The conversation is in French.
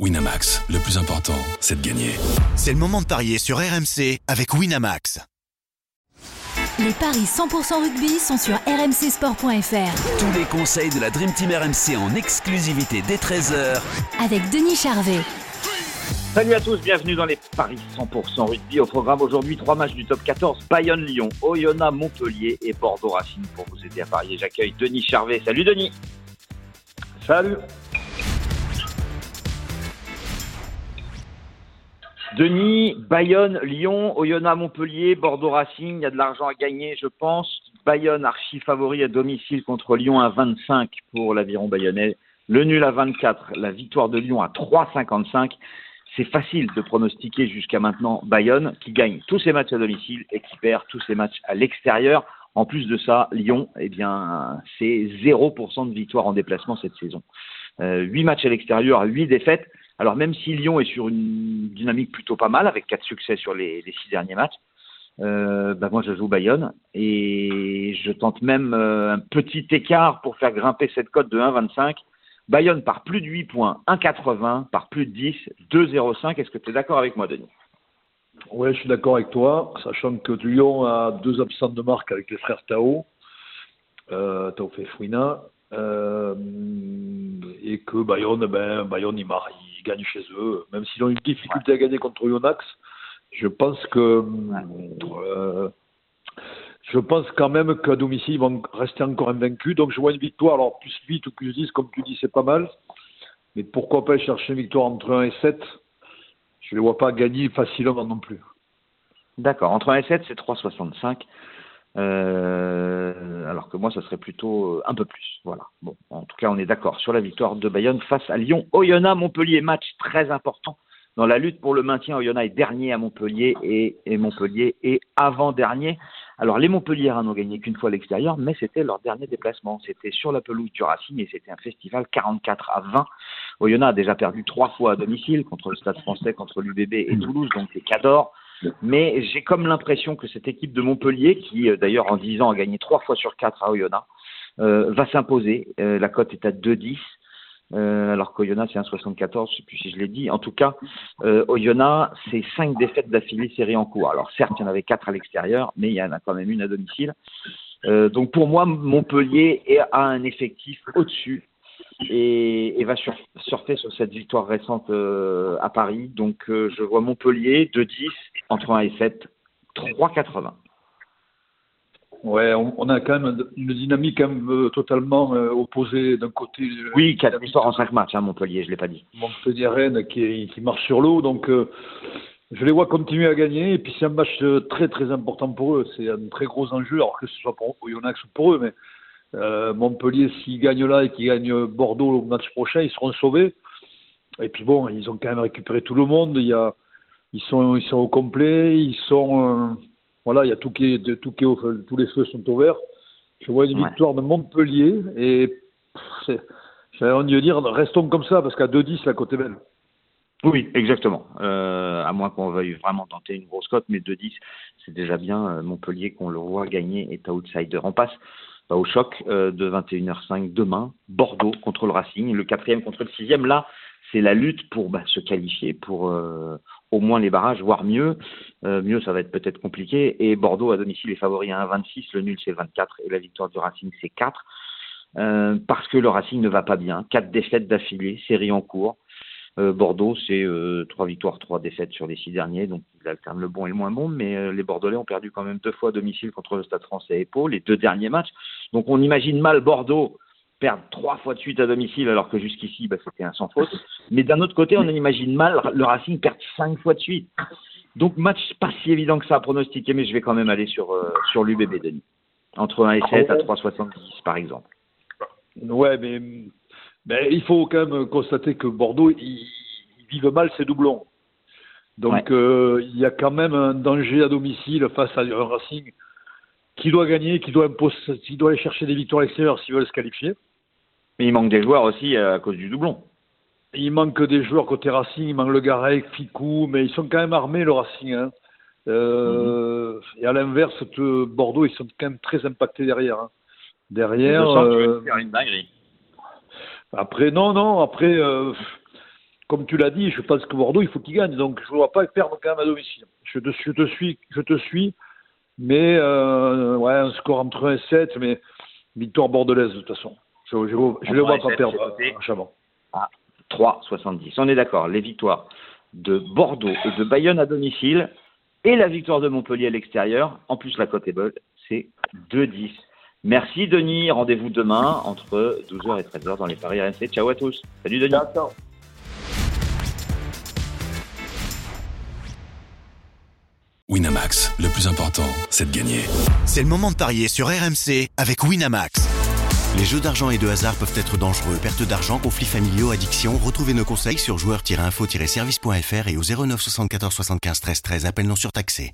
Winamax, le plus important, c'est de gagner. C'est le moment de parier sur RMC avec Winamax. Les paris 100% rugby sont sur rmcsport.fr. Tous les conseils de la Dream Team RMC en exclusivité dès 13h avec Denis Charvet. Salut à tous, bienvenue dans les paris 100% rugby. Au programme aujourd'hui, trois matchs du top 14, Bayonne-Lyon, Oyonnax-Montpellier et Bordeaux-Racing. Pour vous aider à parier, j'accueille Denis Charvet. Salut Denis. Salut. Denis, Bayonne, Lyon, Oyonnax, Montpellier, Bordeaux Racing, il y a de l'argent à gagner, je pense. Bayonne, archi favori à domicile contre Lyon à 25 pour l'aviron bayonnais. Le nul à 24, la victoire de Lyon à 3,55. C'est facile de pronostiquer jusqu'à maintenant Bayonne qui gagne tous ses matchs à domicile et qui perd tous ses matchs à l'extérieur. En plus de ça, Lyon, eh bien, c'est 0% de victoire en déplacement cette saison. Euh, 8 matchs à l'extérieur, 8 défaites. Alors même si Lyon est sur une dynamique plutôt pas mal, avec quatre succès sur les, six derniers matchs, euh, bah moi je joue Bayonne et je tente même euh, un petit écart pour faire grimper cette cote de 1,25. Bayonne par plus de 8 points, 1,80, par plus de 10, 2,05. Est-ce que tu es d'accord avec moi, Denis? Oui, je suis d'accord avec toi, sachant que Lyon a deux absents de marque avec les frères Tao, euh, Tao Fefouina, euh, et que Bayonne, ben, Bayonne il, marre, il gagne chez eux, même s'ils ont une difficulté à gagner contre Yonax. Je pense que euh, je pense quand même qu'à domicile ils vont rester encore invaincus. Donc je vois une victoire, alors plus 8 ou plus 10, comme tu dis, c'est pas mal. Mais pourquoi pas chercher une victoire entre 1 et 7 Je ne les vois pas gagner facilement non plus. D'accord, entre 1 et 7, c'est 3,65. Euh, alors que moi, ça serait plutôt un peu plus. Voilà. Bon, en tout cas, on est d'accord sur la victoire de Bayonne face à Lyon. Oyonnax, Montpellier, match très important dans la lutte pour le maintien. Oyonnax est dernier à Montpellier et, et Montpellier est avant-dernier. Alors, les Montpelliérains n'ont gagné qu'une fois à l'extérieur, mais c'était leur dernier déplacement. C'était sur la pelouse du Racing et c'était un festival 44 à 20. Oyonnax a déjà perdu trois fois à domicile contre le Stade français, contre l'UBB et Toulouse, donc les Cadors. Mais j'ai comme l'impression que cette équipe de Montpellier, qui d'ailleurs en 10 ans a gagné trois fois sur quatre à Oyonnax, euh, va s'imposer. Euh, la cote est à 2,10. Euh, alors qu'Oyonnax c'est 1,74, je ne sais plus si je l'ai dit. En tout cas, euh, Oyonnax, c'est cinq défaites d'affilée série en cours. Alors certes, il y en avait quatre à l'extérieur, mais il y en a quand même une à domicile. Euh, donc pour moi, Montpellier a un effectif au-dessus et, et, va sur, surfer sur cette victoire récente euh, à Paris. Donc euh, je vois Montpellier 2-10 entre 1 et 7, 3,80. Ouais, on, on, a quand même une dynamique quand même, totalement euh, opposée d'un côté. Oui, 4 victoires en 5 matchs, hein, Montpellier, je ne l'ai pas dit. Montpellier Rennes qui, qui marche sur l'eau, donc je les vois continuer à gagner. Et puis c'est un match très très important pour eux. C'est un très gros enjeu, alors que ce soit pour Oyonnax ou pour eux, mais Montpellier, s'ils gagnent là et qu'ils gagnent Bordeaux au match prochain, ils seront sauvés. Et puis bon, ils ont quand même récupéré tout le monde. Il y a, ils sont, ils sont au complet, ils sont voilà, il y a tout qui est, tout qui est au, tous les feux sont au vert. Je vois une ouais. victoire de Montpellier et j'avais envie de dire, restons comme ça parce qu'à 2-10, la côte est belle. Oui, exactement. Euh, à moins qu'on veuille vraiment tenter une grosse cote, mais 2-10, c'est déjà bien. Euh, Montpellier, qu'on le voit gagner, est outsider. On passe au choc euh, de 21h05 demain. Bordeaux contre le Racing, le quatrième contre le sixième. Là, c'est la lutte pour bah, se qualifier, pour euh, au moins les barrages, voire mieux. Euh, mieux, ça va être peut-être compliqué. Et Bordeaux à domicile est favori à 1,26, le nul c'est 24 et la victoire du Racing c'est 4. Euh, parce que le Racing ne va pas bien. Quatre défaites d'affilée, série en cours. Euh, Bordeaux, c'est trois victoires, trois défaites sur les six derniers, donc il alterne le bon et le moins bon, mais les Bordelais ont perdu quand même deux fois à domicile contre le Stade français et Pau, les deux derniers matchs. Donc on imagine mal Bordeaux perdre trois fois de suite à domicile alors que jusqu'ici bah, c'était un sans faute. Mais d'un autre côté, on imagine mal le Racing perdre cinq fois de suite. Donc match pas si évident que ça à pronostiquer, mais je vais quand même aller sur, euh, sur l'UBB Denis. Entre 1 et 7 à 3,70 par exemple. Ouais, mais ben, il faut quand même constater que Bordeaux, ils, vivent mal ces doublons. Donc ouais. euh, il y a quand même un danger à domicile face à un Racing qui doit gagner, qui doit, imposer, qui doit aller chercher des victoires extérieures s'ils veulent se qualifier. Mais il manque des joueurs aussi à cause du doublon. Il manque des joueurs côté Racing, il manque le Garec, Ficou, mais ils sont quand même armés le Racing. Hein. Euh, mmh. Et à l'inverse, Bordeaux, ils sont quand même très impactés derrière. Hein. Derrière. Euh, faire une dinguerie. Après, non, non, après, euh, comme tu l'as dit, je pense que Bordeaux, il faut qu'il gagne. Donc, je ne vois pas perdre quand même à domicile. Je te, je te suis, je te suis. Mais, euh, ouais, un score entre 1 et 7, mais victoire bordelaise, de toute façon. Je ne les vois pas perdre à Chavant. Ah, 3,70. On est d'accord. Les victoires de Bordeaux et de Bayonne à domicile et la victoire de Montpellier à l'extérieur, en plus la cote est bonne, c'est 2,10. Merci Denis, rendez-vous demain entre 12h et 13h dans les Paris RMC. Ciao à tous. Salut Denis. Ciao. Winamax, le plus important, c'est de gagner. C'est le moment de parier sur RMC avec Winamax. Les jeux d'argent et de hasard peuvent être dangereux. Perte d'argent, conflits familiaux, addiction. Retrouvez nos conseils sur joueurs-info-service.fr et au 09 74 75 13 13. Appel non surtaxé.